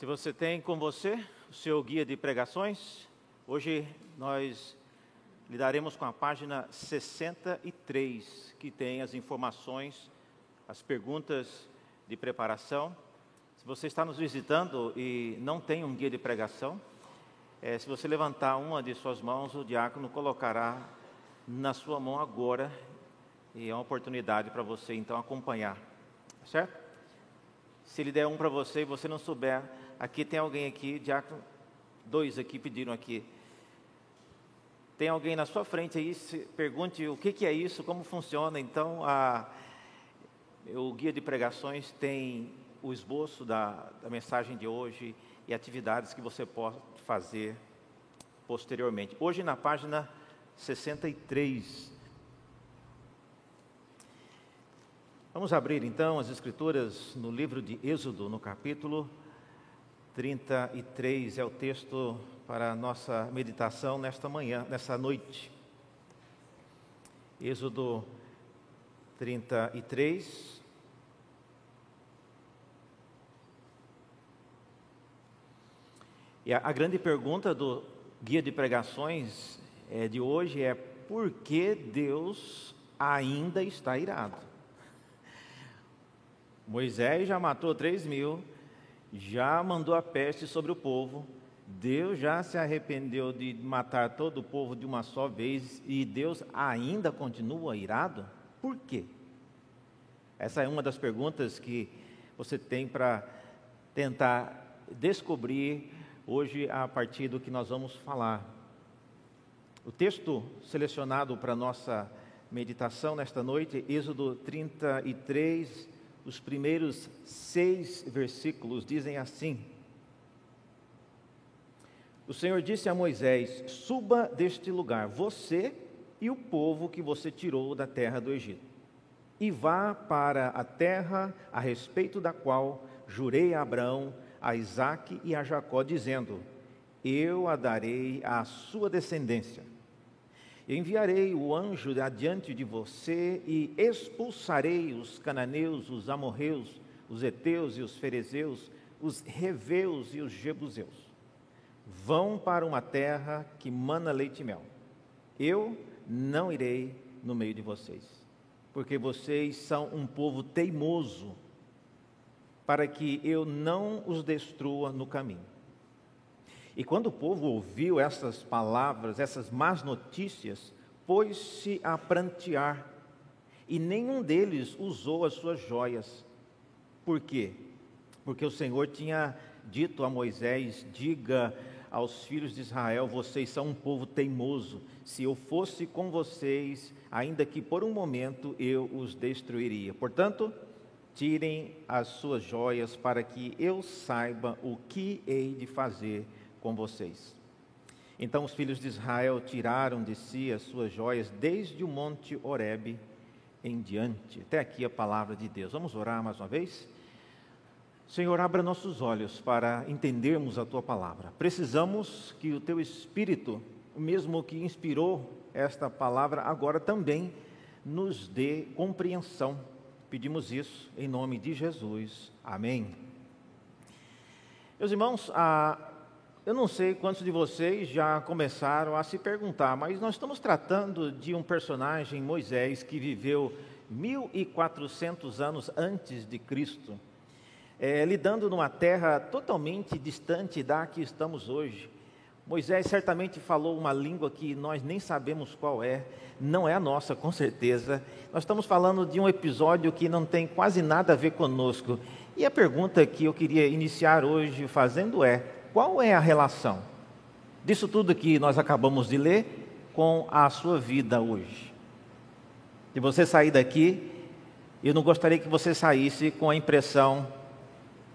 Se você tem com você o seu guia de pregações, hoje nós lidaremos com a página 63, que tem as informações, as perguntas de preparação. Se você está nos visitando e não tem um guia de pregação, é, se você levantar uma de suas mãos, o diácono colocará na sua mão agora, e é uma oportunidade para você então acompanhar, certo? Se ele der um para você e você não souber Aqui tem alguém aqui, diácono, dois aqui pediram aqui. Tem alguém na sua frente aí, pergunte o que, que é isso, como funciona. Então, a, o guia de pregações tem o esboço da, da mensagem de hoje e atividades que você pode fazer posteriormente. Hoje, na página 63. Vamos abrir então as Escrituras no livro de Êxodo, no capítulo 33 é o texto para a nossa meditação nesta manhã, nessa noite. Êxodo 33. E a, a grande pergunta do guia de pregações é, de hoje é: por que Deus ainda está irado? Moisés já matou 3 mil já mandou a peste sobre o povo, Deus já se arrependeu de matar todo o povo de uma só vez e Deus ainda continua irado? Por quê? Essa é uma das perguntas que você tem para tentar descobrir hoje a partir do que nós vamos falar. O texto selecionado para nossa meditação nesta noite, Êxodo 33, os primeiros seis versículos dizem assim: O Senhor disse a Moisés: Suba deste lugar, você e o povo que você tirou da terra do Egito, e vá para a terra a respeito da qual jurei a Abraão, a Isaque e a Jacó, dizendo: Eu a darei à sua descendência Enviarei o anjo adiante de você e expulsarei os cananeus, os amorreus, os heteus e os ferezeus, os reveus e os jebuseus. Vão para uma terra que mana leite e mel. Eu não irei no meio de vocês, porque vocês são um povo teimoso, para que eu não os destrua no caminho. E quando o povo ouviu essas palavras, essas más notícias, pôs-se a prantear, e nenhum deles usou as suas joias. Por quê? Porque o Senhor tinha dito a Moisés: diga aos filhos de Israel: vocês são um povo teimoso. Se eu fosse com vocês, ainda que por um momento eu os destruiria. Portanto, tirem as suas joias para que eu saiba o que hei de fazer com vocês. Então os filhos de Israel tiraram de si as suas joias desde o monte Horebe em diante. Até aqui a palavra de Deus. Vamos orar mais uma vez? Senhor, abra nossos olhos para entendermos a tua palavra. Precisamos que o teu espírito, o mesmo que inspirou esta palavra, agora também nos dê compreensão. Pedimos isso em nome de Jesus. Amém. Meus irmãos, a eu não sei quantos de vocês já começaram a se perguntar, mas nós estamos tratando de um personagem, Moisés, que viveu 1400 anos antes de Cristo, é, lidando numa terra totalmente distante da que estamos hoje. Moisés certamente falou uma língua que nós nem sabemos qual é, não é a nossa, com certeza. Nós estamos falando de um episódio que não tem quase nada a ver conosco. E a pergunta que eu queria iniciar hoje fazendo é: qual é a relação disso tudo que nós acabamos de ler com a sua vida hoje? Se você sair daqui, eu não gostaria que você saísse com a impressão,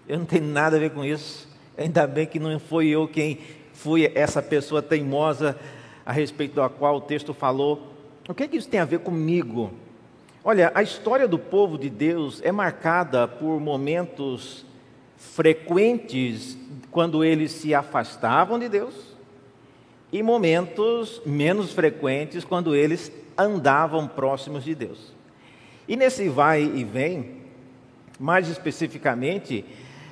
eu não tenho nada a ver com isso, ainda bem que não foi eu quem fui essa pessoa teimosa a respeito da qual o texto falou. O que, é que isso tem a ver comigo? Olha, a história do povo de Deus é marcada por momentos frequentes quando eles se afastavam de Deus e momentos menos frequentes quando eles andavam próximos de Deus. E nesse vai e vem, mais especificamente,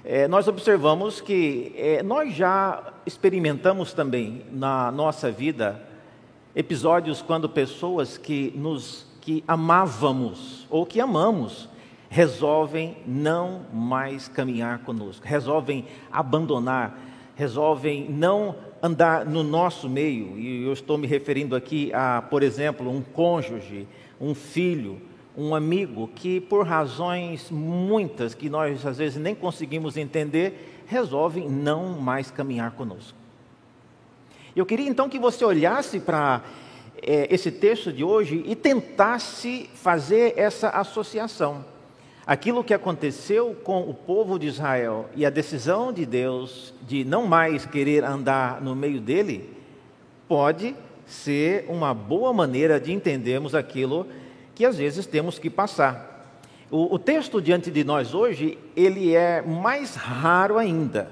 é, nós observamos que é, nós já experimentamos também na nossa vida episódios quando pessoas que nos que amávamos ou que amamos resolvem não mais caminhar conosco, resolvem abandonar, resolvem não andar no nosso meio. E eu estou me referindo aqui a, por exemplo, um cônjuge, um filho, um amigo que, por razões muitas que nós às vezes nem conseguimos entender, resolvem não mais caminhar conosco. Eu queria então que você olhasse para é, esse texto de hoje e tentasse fazer essa associação. Aquilo que aconteceu com o povo de Israel e a decisão de Deus de não mais querer andar no meio dele, pode ser uma boa maneira de entendermos aquilo que às vezes temos que passar. O, o texto diante de nós hoje, ele é mais raro ainda,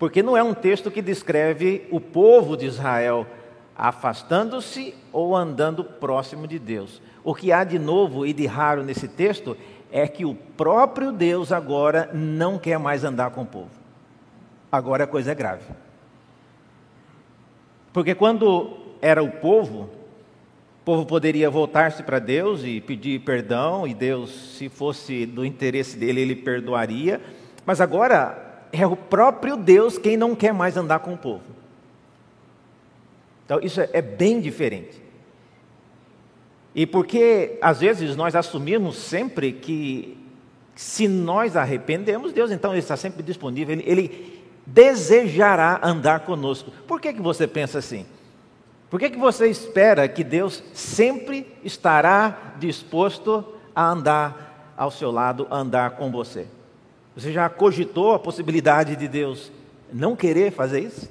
porque não é um texto que descreve o povo de Israel afastando-se ou andando próximo de Deus. O que há de novo e de raro nesse texto é que o próprio Deus agora não quer mais andar com o povo. Agora a coisa é grave. Porque quando era o povo, o povo poderia voltar-se para Deus e pedir perdão, e Deus, se fosse do interesse dele, ele perdoaria. Mas agora é o próprio Deus quem não quer mais andar com o povo. Então isso é bem diferente. E porque às vezes nós assumimos sempre que se nós arrependemos, Deus então ele está sempre disponível, ele, ele desejará andar conosco. Por que, que você pensa assim? Por que, que você espera que Deus sempre estará disposto a andar ao seu lado, a andar com você? Você já cogitou a possibilidade de Deus não querer fazer isso?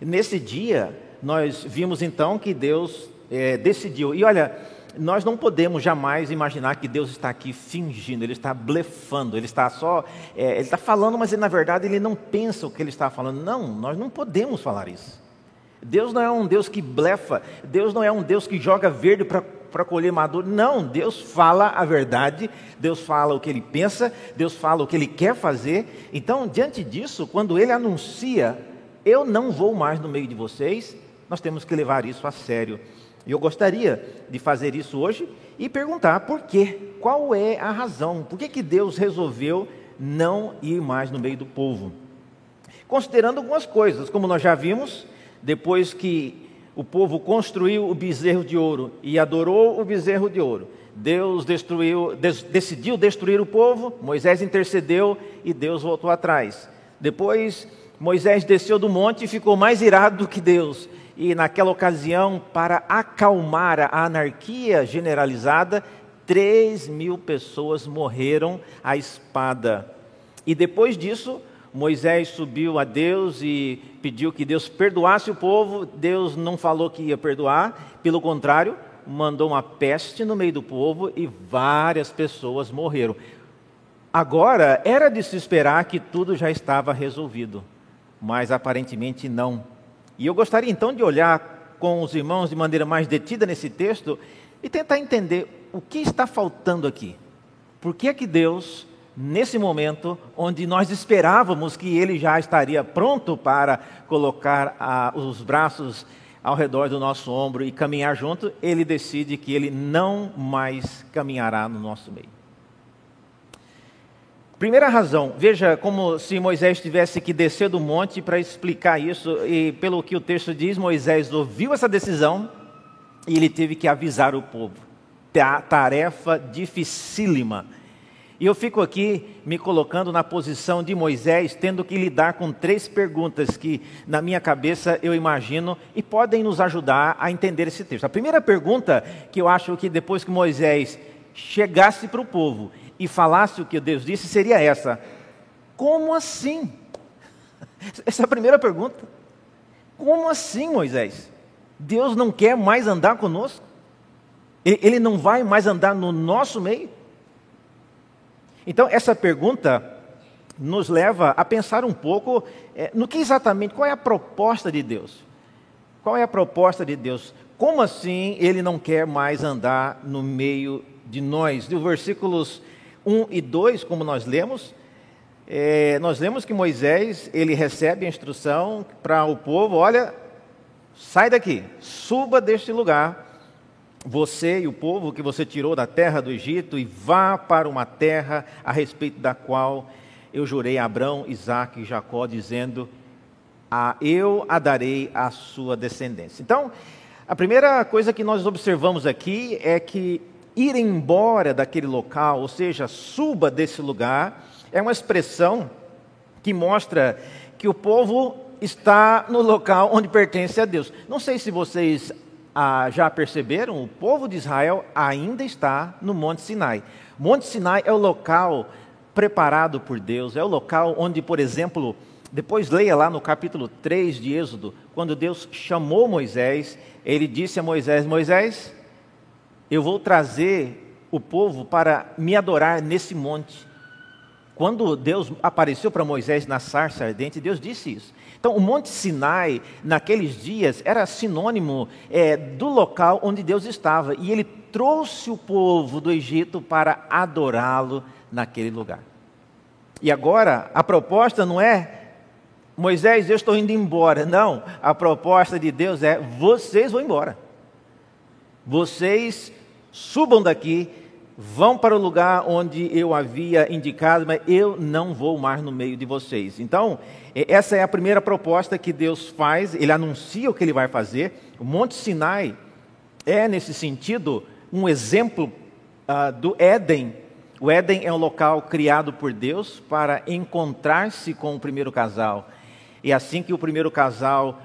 Nesse dia, nós vimos então que Deus é, decidiu. E olha, nós não podemos jamais imaginar que Deus está aqui fingindo, Ele está blefando, Ele está só, é, Ele está falando, mas ele, na verdade Ele não pensa o que Ele está falando. Não, nós não podemos falar isso. Deus não é um Deus que blefa, Deus não é um Deus que joga verde para colher maduro. Não, Deus fala a verdade, Deus fala o que ele pensa, Deus fala o que ele quer fazer. Então, diante disso, quando ele anuncia, eu não vou mais no meio de vocês, nós temos que levar isso a sério. E eu gostaria de fazer isso hoje e perguntar por quê? Qual é a razão? Por que, que Deus resolveu não ir mais no meio do povo? Considerando algumas coisas, como nós já vimos, depois que o povo construiu o bezerro de ouro e adorou o bezerro de ouro, Deus destruiu, des, decidiu destruir o povo, Moisés intercedeu e Deus voltou atrás. Depois Moisés desceu do monte e ficou mais irado do que Deus. E naquela ocasião, para acalmar a anarquia generalizada, três mil pessoas morreram à espada. E depois disso, Moisés subiu a Deus e pediu que Deus perdoasse o povo. Deus não falou que ia perdoar, pelo contrário, mandou uma peste no meio do povo e várias pessoas morreram. Agora, era de se esperar que tudo já estava resolvido, mas aparentemente não. E eu gostaria então de olhar com os irmãos de maneira mais detida nesse texto e tentar entender o que está faltando aqui. Por que é que Deus nesse momento onde nós esperávamos que ele já estaria pronto para colocar ah, os braços ao redor do nosso ombro e caminhar junto, ele decide que ele não mais caminhará no nosso meio. Primeira razão, veja como se Moisés tivesse que descer do monte para explicar isso, e pelo que o texto diz, Moisés ouviu essa decisão e ele teve que avisar o povo. Tarefa dificílima. E eu fico aqui me colocando na posição de Moisés, tendo que lidar com três perguntas que, na minha cabeça, eu imagino e podem nos ajudar a entender esse texto. A primeira pergunta, que eu acho que depois que Moisés chegasse para o povo e falasse o que Deus disse, seria essa: Como assim? Essa é a primeira pergunta. Como assim, Moisés? Deus não quer mais andar conosco? Ele não vai mais andar no nosso meio? Então, essa pergunta nos leva a pensar um pouco é, no que exatamente, qual é a proposta de Deus? Qual é a proposta de Deus? Como assim ele não quer mais andar no meio de nós? Dos versículos 1 e 2, como nós lemos, é, nós lemos que Moisés ele recebe a instrução para o povo: olha, sai daqui, suba deste lugar, você e o povo que você tirou da terra do Egito, e vá para uma terra a respeito da qual eu jurei a Abraão, Isaac e Jacó, dizendo: ah, eu a darei à sua descendência. Então, a primeira coisa que nós observamos aqui é que ir embora daquele local, ou seja, suba desse lugar, é uma expressão que mostra que o povo está no local onde pertence a Deus. Não sei se vocês ah, já perceberam, o povo de Israel ainda está no Monte Sinai. Monte Sinai é o local preparado por Deus, é o local onde, por exemplo, depois leia lá no capítulo 3 de Êxodo, quando Deus chamou Moisés, ele disse a Moisés: Moisés, eu vou trazer o povo para me adorar nesse monte. Quando Deus apareceu para Moisés na sarça ardente, Deus disse isso. Então, o Monte Sinai, naqueles dias, era sinônimo é, do local onde Deus estava. E ele trouxe o povo do Egito para adorá-lo naquele lugar. E agora, a proposta não é, Moisés, eu estou indo embora. Não, a proposta de Deus é, vocês vão embora. Vocês subam daqui vão para o lugar onde eu havia indicado, mas eu não vou mais no meio de vocês. Então, essa é a primeira proposta que Deus faz, ele anuncia o que ele vai fazer. O Monte Sinai é, nesse sentido, um exemplo uh, do Éden. O Éden é um local criado por Deus para encontrar-se com o primeiro casal. E assim que o primeiro casal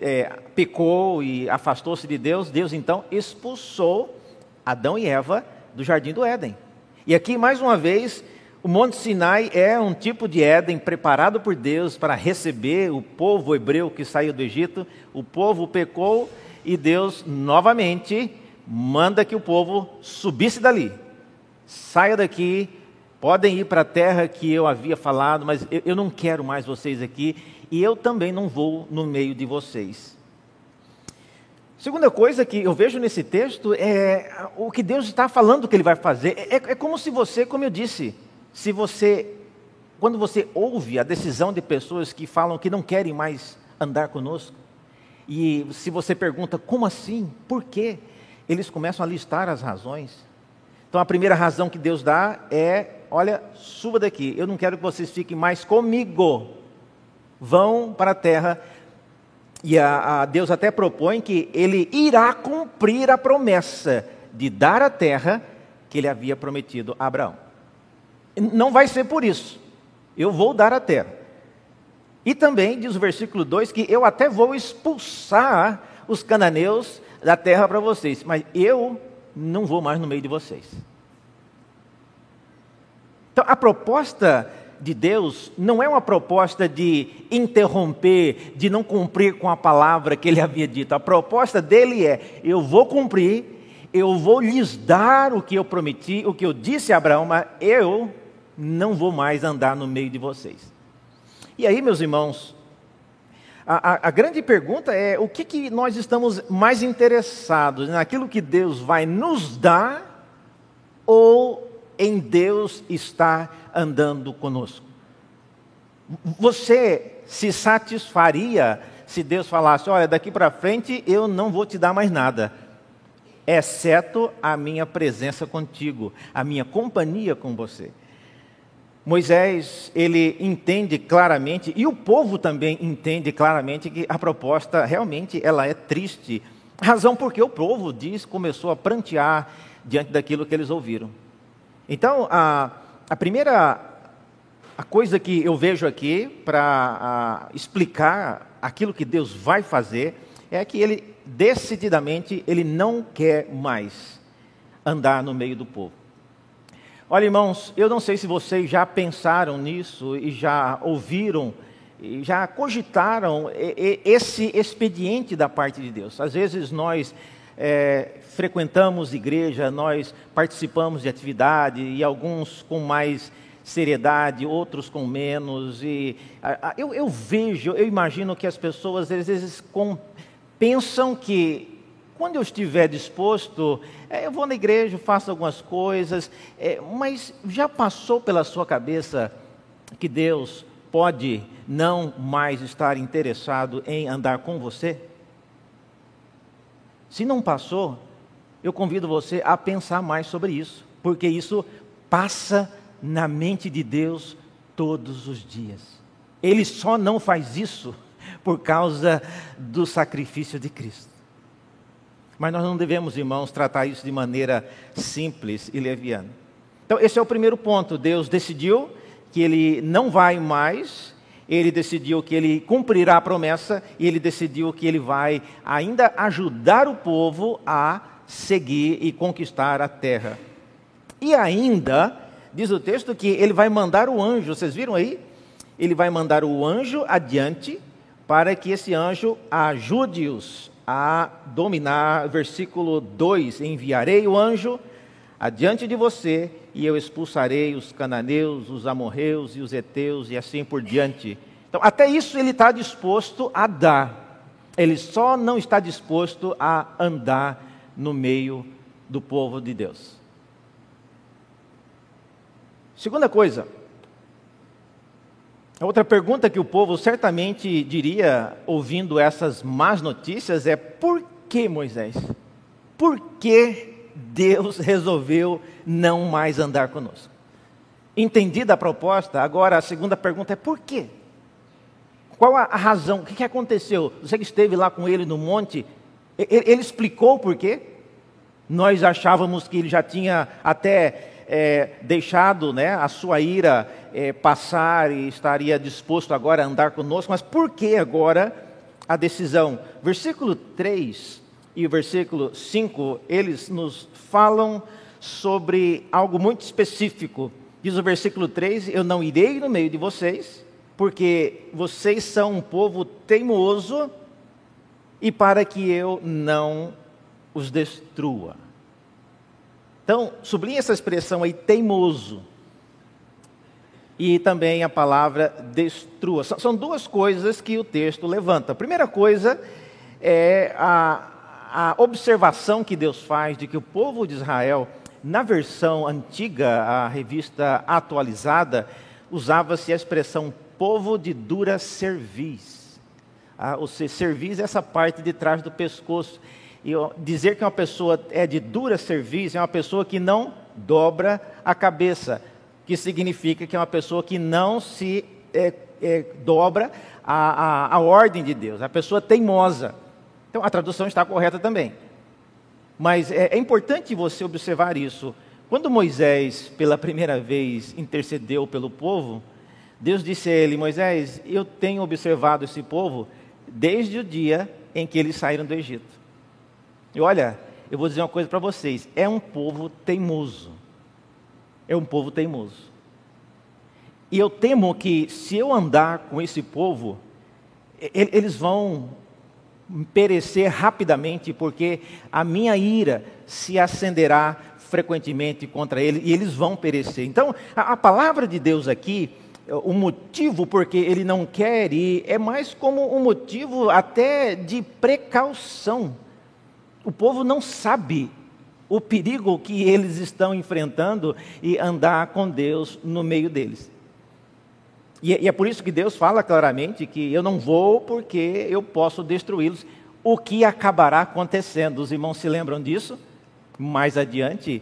é, pecou e afastou-se de Deus, Deus então expulsou Adão e Eva do jardim do Éden. E aqui, mais uma vez, o Monte Sinai é um tipo de Éden preparado por Deus para receber o povo hebreu que saiu do Egito. O povo pecou e Deus novamente manda que o povo subisse dali. Saia daqui, podem ir para a terra que eu havia falado, mas eu, não quero mais vocês aqui e eu também não vou no meio de vocês. Segunda coisa que eu vejo nesse texto é o que Deus está falando que Ele vai fazer. É, é, como se você, como eu disse, se você, quando você ouve a decisão de pessoas que falam que não querem mais andar conosco, e se você pergunta como assim, por quê, eles começam a listar as razões. Então a primeira razão que Deus dá é: olha, suba daqui, eu não quero que vocês fiquem mais comigo. Vão para a terra e a, a Deus até propõe que ele irá cumprir a promessa de dar a terra que ele havia prometido a Abraão. Não vai ser por isso. Eu vou dar a terra. E também diz o versículo 2 que eu até vou expulsar os cananeus da terra para vocês, mas eu não vou mais no meio de vocês. Então a proposta de Deus não é uma proposta de interromper, de não cumprir com a palavra que ele havia dito. A proposta dele é: eu vou cumprir, eu vou lhes dar o que eu prometi, o que eu disse a Abraão, mas eu não vou mais andar no meio de vocês. E aí, meus irmãos, a, a, a grande pergunta é: o que, que nós estamos mais interessados? Naquilo que Deus vai nos dar ou em Deus estar andando conosco. Você se satisfaria se Deus falasse: Olha, daqui para frente eu não vou te dar mais nada, exceto a minha presença contigo, a minha companhia com você. Moisés, ele entende claramente, e o povo também entende claramente que a proposta realmente ela é triste. Razão porque o povo diz começou a prantear diante daquilo que eles ouviram. Então, a, a primeira a coisa que eu vejo aqui para explicar aquilo que Deus vai fazer é que ele decididamente ele não quer mais andar no meio do povo. Olha, irmãos, eu não sei se vocês já pensaram nisso e já ouviram, e já cogitaram esse expediente da parte de Deus. Às vezes nós é, frequentamos igreja, nós participamos de atividade e alguns com mais seriedade, outros com menos. E a, a, eu, eu, vejo, eu imagino que as pessoas às vezes com, pensam que quando eu estiver disposto, é, eu vou na igreja, faço algumas coisas, é, mas já passou pela sua cabeça que Deus pode não mais estar interessado em andar com você? Se não passou, eu convido você a pensar mais sobre isso, porque isso passa na mente de Deus todos os dias. Ele só não faz isso por causa do sacrifício de Cristo. Mas nós não devemos, irmãos, tratar isso de maneira simples e leviana. Então, esse é o primeiro ponto. Deus decidiu que ele não vai mais, ele decidiu que ele cumprirá a promessa e ele decidiu que ele vai ainda ajudar o povo a seguir e conquistar a terra. E ainda, diz o texto que ele vai mandar o anjo, vocês viram aí? Ele vai mandar o anjo adiante para que esse anjo ajude-os a dominar. Versículo 2: Enviarei o anjo adiante de você e eu expulsarei os cananeus, os amorreus e os heteus e assim por diante. Então, até isso ele está disposto a dar. Ele só não está disposto a andar no meio do povo de Deus. Segunda coisa, a outra pergunta que o povo certamente diria, ouvindo essas más notícias, é: por que Moisés? Por que Deus resolveu não mais andar conosco. Entendida a proposta, agora a segunda pergunta é por quê? Qual a, razão? O que, aconteceu? Você que esteve lá com ele no monte, ele, ele explicou por quê? Nós achávamos que ele já tinha até é, deixado né, a sua ira é, passar e estaria disposto agora a andar conosco, mas por que agora a decisão? Versículo 3 e o versículo 5, eles nos falam sobre algo muito específico. Diz o versículo 3: Eu não irei no meio de vocês, porque vocês são um povo teimoso, e para que eu não os destrua. Então, sublinhe essa expressão aí, teimoso. E também a palavra destrua. São duas coisas que o texto levanta. A primeira coisa é a, a observação que Deus faz de que o povo de Israel, na versão antiga, a revista atualizada, usava-se a expressão povo de dura cerviz. Ah, ou seja, cerviz é essa parte de trás do pescoço. E dizer que uma pessoa é de dura cerviz é uma pessoa que não dobra a cabeça, que significa que é uma pessoa que não se é, é, dobra a, a, a ordem de Deus, a pessoa teimosa. Então a tradução está correta também. Mas é, é importante você observar isso. Quando Moisés, pela primeira vez, intercedeu pelo povo, Deus disse a ele: Moisés, eu tenho observado esse povo desde o dia em que eles saíram do Egito. E olha, eu vou dizer uma coisa para vocês: é um povo teimoso. É um povo teimoso. E eu temo que, se eu andar com esse povo, eles vão perecer rapidamente, porque a minha ira se acenderá frequentemente contra ele e eles vão perecer. Então, a, a palavra de Deus aqui, o motivo porque ele não quer ir, é mais como um motivo até de precaução. O povo não sabe o perigo que eles estão enfrentando e andar com Deus no meio deles. E, e é por isso que Deus fala claramente que eu não vou porque eu posso destruí-los. O que acabará acontecendo? Os irmãos se lembram disso? Mais adiante,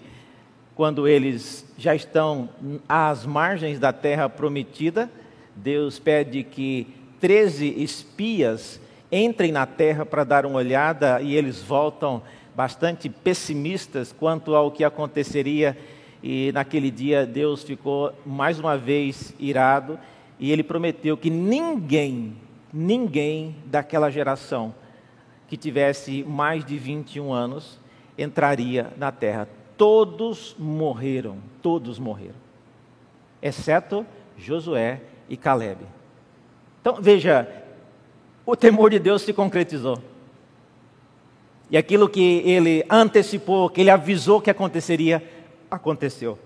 quando eles já estão às margens da terra prometida, Deus pede que 13 espias entrem na terra para dar uma olhada e eles voltam bastante pessimistas quanto ao que aconteceria. E naquele dia Deus ficou mais uma vez irado e ele prometeu que ninguém, ninguém daquela geração que tivesse mais de 21 anos entraria na terra. Todos morreram, todos morreram, exceto Josué e Caleb. Então veja, o temor de Deus se concretizou. E aquilo que ele antecipou, que ele avisou que aconteceria, aconteceu.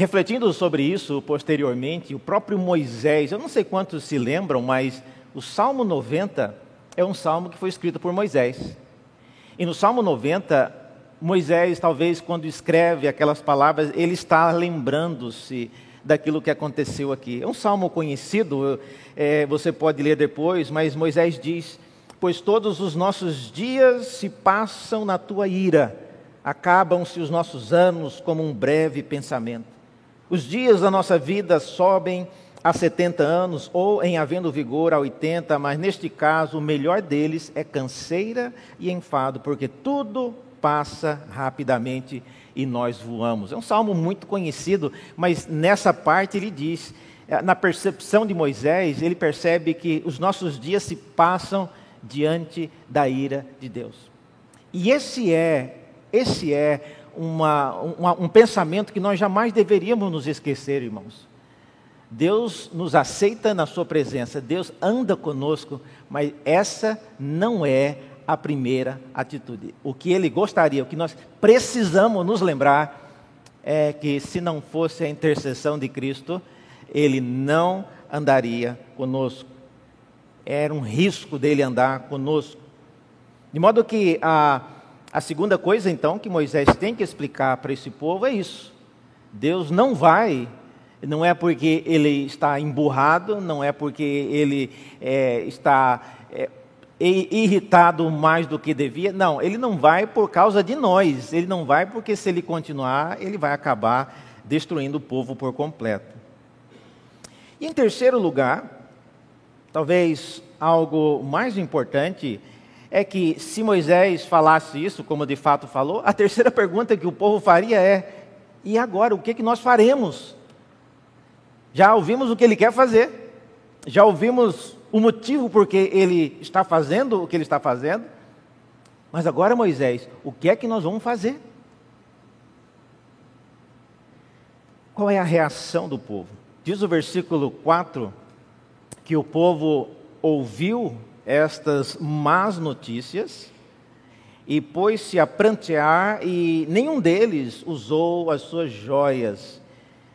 Refletindo sobre isso posteriormente, o próprio Moisés, eu não sei quantos se lembram, mas o Salmo 90 é um salmo que foi escrito por Moisés. E no Salmo 90, Moisés, talvez quando escreve aquelas palavras, ele está lembrando-se daquilo que aconteceu aqui. É um salmo conhecido, é, você pode ler depois, mas Moisés diz: Pois todos os nossos dias se passam na tua ira, acabam-se os nossos anos como um breve pensamento. Os dias da nossa vida sobem a 70 anos ou em havendo vigor a 80, mas neste caso o melhor deles é canseira e enfado, porque tudo passa rapidamente e nós voamos. É um salmo muito conhecido, mas nessa parte ele diz, eh, na percepção de Moisés, ele percebe que os nossos dias se passam diante da ira de Deus. E esse é, esse é uma, uma, um pensamento que nós jamais deveríamos nos esquecer, irmãos. Deus nos aceita na Sua presença, Deus anda conosco, mas essa não é a primeira atitude. O que ele gostaria, o que nós precisamos nos lembrar é que se não fosse a intercessão de Cristo, ele não andaria conosco. Era um risco dele andar conosco. De modo que a, a segunda coisa, então, que Moisés tem que explicar para esse povo é isso. Deus não vai, não é porque ele está emburrado, não é porque ele é, está é, irritado mais do que devia. Não, ele não vai por causa de nós. Ele não vai porque se ele continuar, ele vai acabar destruindo o povo por completo. E em terceiro lugar, talvez algo mais importante é que se Moisés falasse isso, como de fato falou, a terceira pergunta que o povo faria é: e agora o que, que nós faremos? Já ouvimos o que ele quer fazer, já ouvimos o motivo por que ele está fazendo o que ele está fazendo. Mas agora, Moisés, o que é que nós vamos fazer? Qual é a reação do povo? Diz o versículo 4 que o povo ouviu estas más notícias e pôs-se a prantear, e nenhum deles usou as suas joias.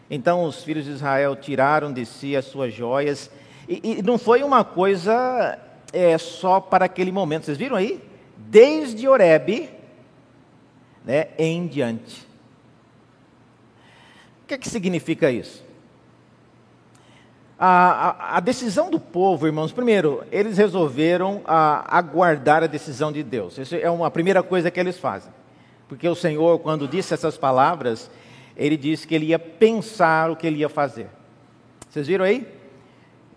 Então os filhos de Israel tiraram de si as suas joias e, e não foi uma coisa é, só para aquele momento. Vocês viram aí? Desde Oreb né, em diante. O que, é que significa isso? A, a, a, decisão do povo, irmãos, primeiro, eles resolveram a, aguardar a decisão de Deus. Isso é uma primeira coisa que eles fazem. Porque o Senhor, quando disse essas palavras, ele disse que ele ia pensar o que ele ia fazer. Vocês viram aí?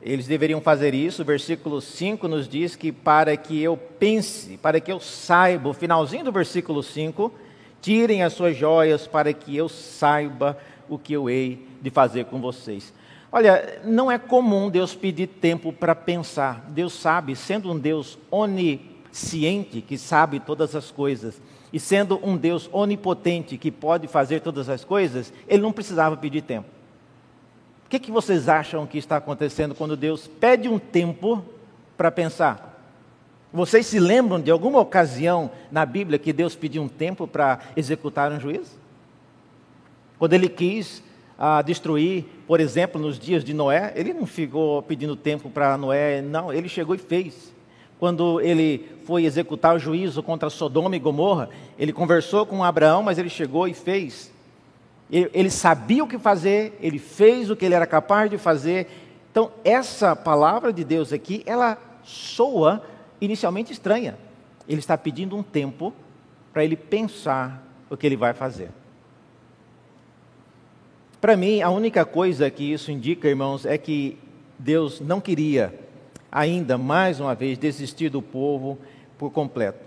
Eles deveriam fazer isso. O versículo 5 nos diz que para que eu pense, para que eu saiba, o finalzinho do versículo 5, tirem as suas joias para que eu saiba o que eu hei de fazer com vocês. Olha, não é comum Deus pedir tempo para pensar. Deus sabe, sendo um Deus onisciente, que sabe todas as coisas, e sendo um Deus onipotente, que pode fazer todas as coisas, ele não precisava pedir tempo. O que, que vocês acham que está acontecendo quando Deus pede um tempo para pensar? Vocês se lembram de alguma ocasião na Bíblia que Deus pediu um tempo para executar um juízo? Quando ele quis ah, destruir, por exemplo, nos dias de Noé, ele não ficou pedindo tempo para Noé, não, ele chegou e fez. Quando ele foi executar o juízo contra Sodoma e Gomorra, ele conversou com Abraão, mas ele chegou e fez. Ele sabia o que fazer, ele fez o que ele era capaz de fazer. Então, essa palavra de Deus aqui, ela soa inicialmente estranha. Ele está pedindo um tempo para ele pensar o que ele vai fazer. Para mim, a única coisa que isso indica, irmãos, é que Deus não queria ainda mais uma vez desistir do povo por completo.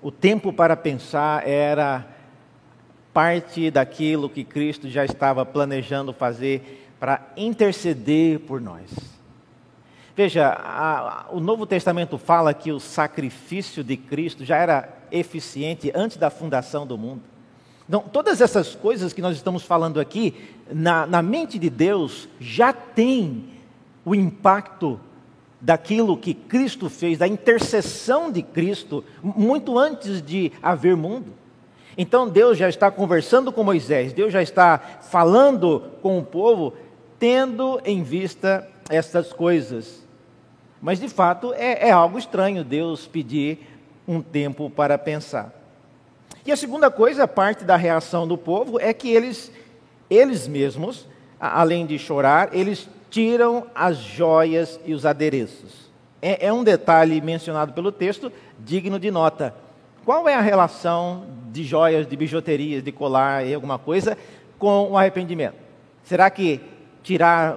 O tempo para pensar era parte daquilo que Cristo já estava planejando fazer para interceder por nós. Veja, a, o Novo Testamento fala que o sacrifício de Cristo já era eficiente antes da fundação do mundo. Então, todas essas coisas que nós estamos falando aqui, na, na mente de Deus, já tem o impacto daquilo que Cristo fez, da intercessão de Cristo, muito antes de haver mundo. Então Deus já está conversando com Moisés, Deus já está falando com o povo, tendo em vista essas coisas. Mas de fato é, é algo estranho Deus pedir um tempo para pensar. E a segunda coisa, parte da reação do povo, é que eles, eles mesmos além de chorar, eles tiram as joias e os adereços. É, é um detalhe mencionado pelo texto digno de nota. Qual é a relação de joias, de bijuterias, de colar e alguma coisa com o arrependimento? Será que tirar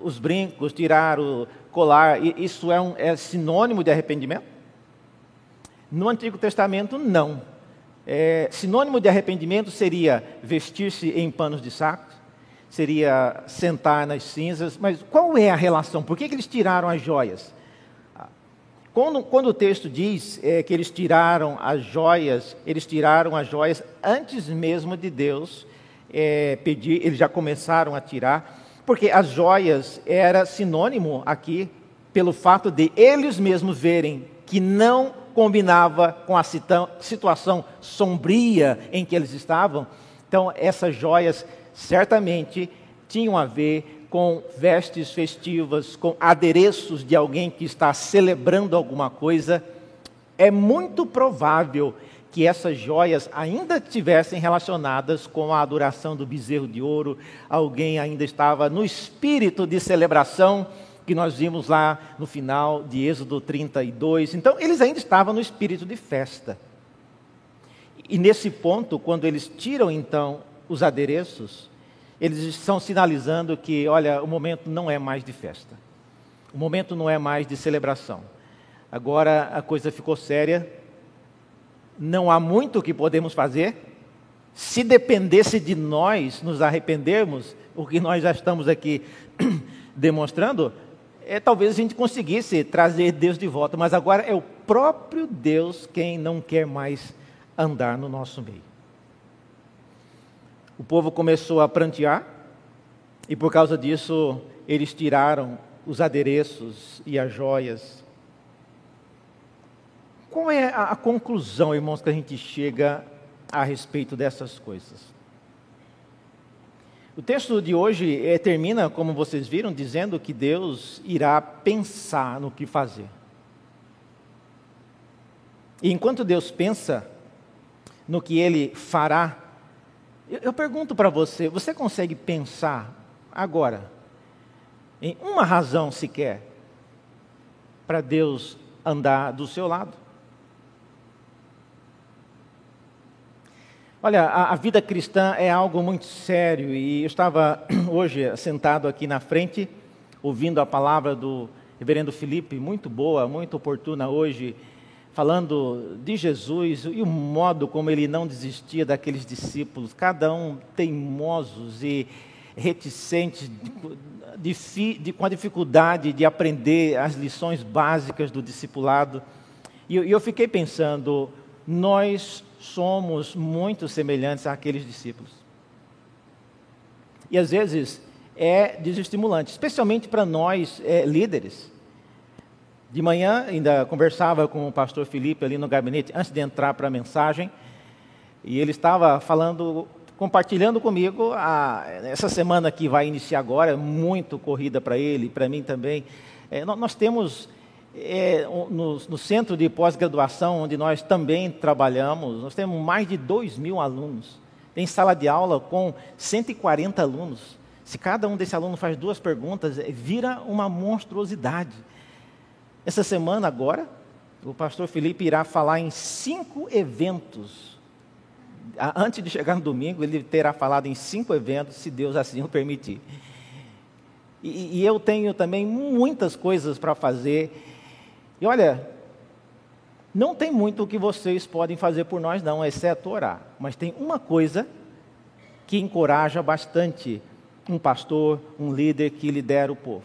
os brincos, tirar o colar, isso é, um, é sinônimo de arrependimento? No Antigo Testamento, não. É, sinônimo de arrependimento seria vestir-se em panos de saco, seria sentar nas cinzas, mas qual é a relação? Por que, que eles tiraram as joias? Quando, quando o texto diz é, que eles tiraram as joias, eles tiraram as joias antes mesmo de Deus é, pedir, eles já começaram a tirar, porque as joias era sinônimo aqui pelo fato de eles mesmos verem que não combinava com a situação sombria em que eles estavam. Então, essas joias certamente tinham a ver com vestes festivas, com adereços de alguém que está celebrando alguma coisa. É muito provável que essas joias ainda estivessem relacionadas com a adoração do bezerro de ouro, alguém ainda estava no espírito de celebração que nós vimos lá no final de Êxodo 32. Então, eles ainda estavam no espírito de festa. E nesse ponto, quando eles tiram então os adereços, eles estão sinalizando que, olha, o momento não é mais de festa. O momento não é mais de celebração. Agora a coisa ficou séria não há muito que podemos fazer. Se dependesse de nós nos arrependermos, o que nós já estamos aqui demonstrando, é, talvez a gente conseguisse trazer Deus de volta, mas agora é o próprio Deus quem não quer mais andar no nosso meio. O povo começou a prantear, e por causa disso eles tiraram os adereços e as joias qual é a, a conclusão, irmãos, que a gente chega a respeito dessas coisas? O texto de hoje é, termina, como vocês viram, dizendo que Deus irá pensar no que fazer. E enquanto Deus pensa no que Ele fará, eu, eu pergunto para você: você consegue pensar agora em uma razão sequer para Deus andar do seu lado? Olha, a, a, vida cristã é algo muito sério e eu estava hoje sentado aqui na frente, ouvindo a palavra do reverendo Felipe, muito boa, muito oportuna hoje, falando de Jesus e o modo como ele não desistia daqueles discípulos, cada um teimosos e reticentes, de, de, de, com a dificuldade de aprender as lições básicas do discipulado. E eu, eu fiquei pensando, nós somos muito semelhantes àqueles discípulos. E às vezes é desestimulante, especialmente para nós é, líderes. De manhã ainda conversava com o pastor Felipe ali no gabinete, antes de entrar para a mensagem, e ele estava falando, compartilhando comigo, a, essa semana que vai iniciar agora, muito corrida para ele, para mim também. É, nós temos é, no, no, centro de pós-graduação, onde nós também trabalhamos, nós temos mais de 2 mil alunos. Tem sala de aula com 140 alunos. Se cada um desses alunos faz duas perguntas, é, vira uma monstruosidade. Essa semana agora, o pastor Felipe irá falar em cinco eventos. Antes de chegar no domingo, ele terá falado em cinco eventos, se Deus assim o permitir. E, e eu tenho também muitas coisas para fazer e olha, não tem muito o que vocês podem fazer por nós, não, exceto orar. Mas tem uma coisa que encoraja bastante um pastor, um líder que lidera o povo: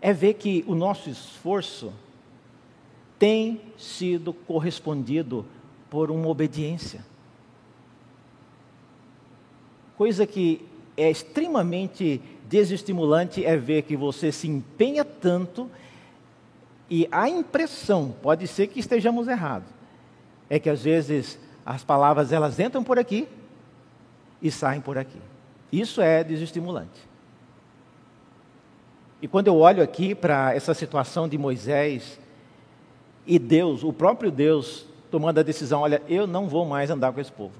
é ver que o nosso esforço tem sido correspondido por uma obediência. Coisa que é extremamente desestimulante é ver que você se empenha tanto e a impressão, pode ser que estejamos errados, é que às vezes as palavras elas entram por aqui e saem por aqui. Isso é desestimulante. E quando eu olho aqui para essa situação de Moisés e Deus, o próprio Deus, tomando a decisão, olha, eu não vou mais andar com esse povo.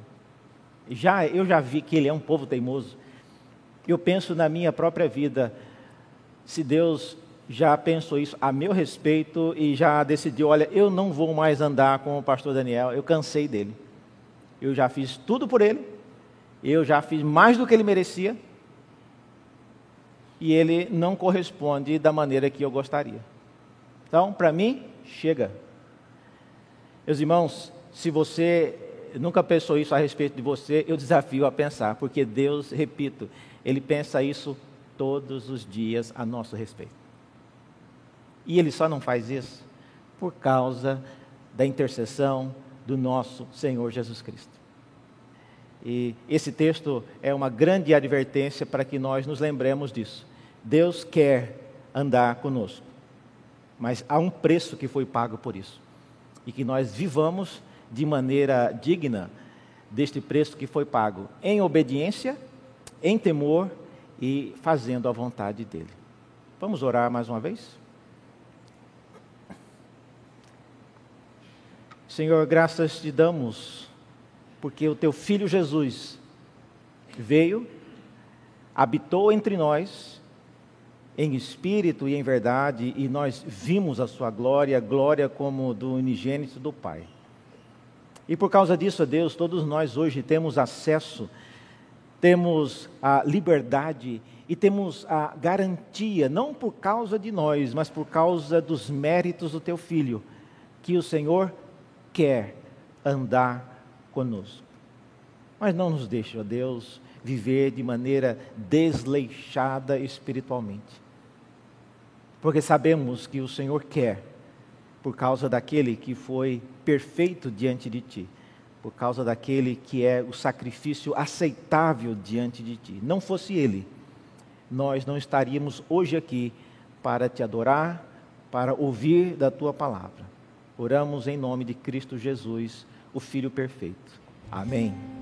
Já eu já vi que ele é um povo teimoso. Eu penso na minha própria vida, se Deus já pensou isso a meu respeito e já decidiu: olha, eu não vou mais andar com o pastor Daniel, eu cansei dele. Eu já fiz tudo por ele, eu já fiz mais do que ele merecia, e ele não corresponde da maneira que eu gostaria. Então, para mim, chega. Meus irmãos, se você nunca pensou isso a respeito de você, eu desafio a pensar, porque Deus, repito, Ele pensa isso todos os dias a nosso respeito. E Ele só não faz isso por causa da intercessão do nosso Senhor Jesus Cristo. E esse texto é uma grande advertência para que nós nos lembremos disso. Deus quer andar conosco, mas há um preço que foi pago por isso. E que nós vivamos de maneira digna deste preço que foi pago, em obediência, em temor e fazendo a vontade dele. Vamos orar mais uma vez? Senhor, graças te damos, porque o teu filho Jesus veio, habitou entre nós, em espírito e em verdade, e nós vimos a sua glória, glória como do unigênito do Pai. E por causa disso, Deus, todos nós hoje temos acesso, temos a liberdade e temos a garantia, não por causa de nós, mas por causa dos méritos do teu filho, que o Senhor quer andar conosco. Mas não nos deixe, ó Deus, viver de maneira desleixada espiritualmente. Porque sabemos que o Senhor quer por causa daquele que foi perfeito diante de ti, por causa daquele que é o sacrifício aceitável diante de ti. Não fosse ele, nós não estaríamos hoje aqui para te adorar, para ouvir da tua palavra. Oramos em nome de Cristo Jesus, o Filho perfeito. Amém.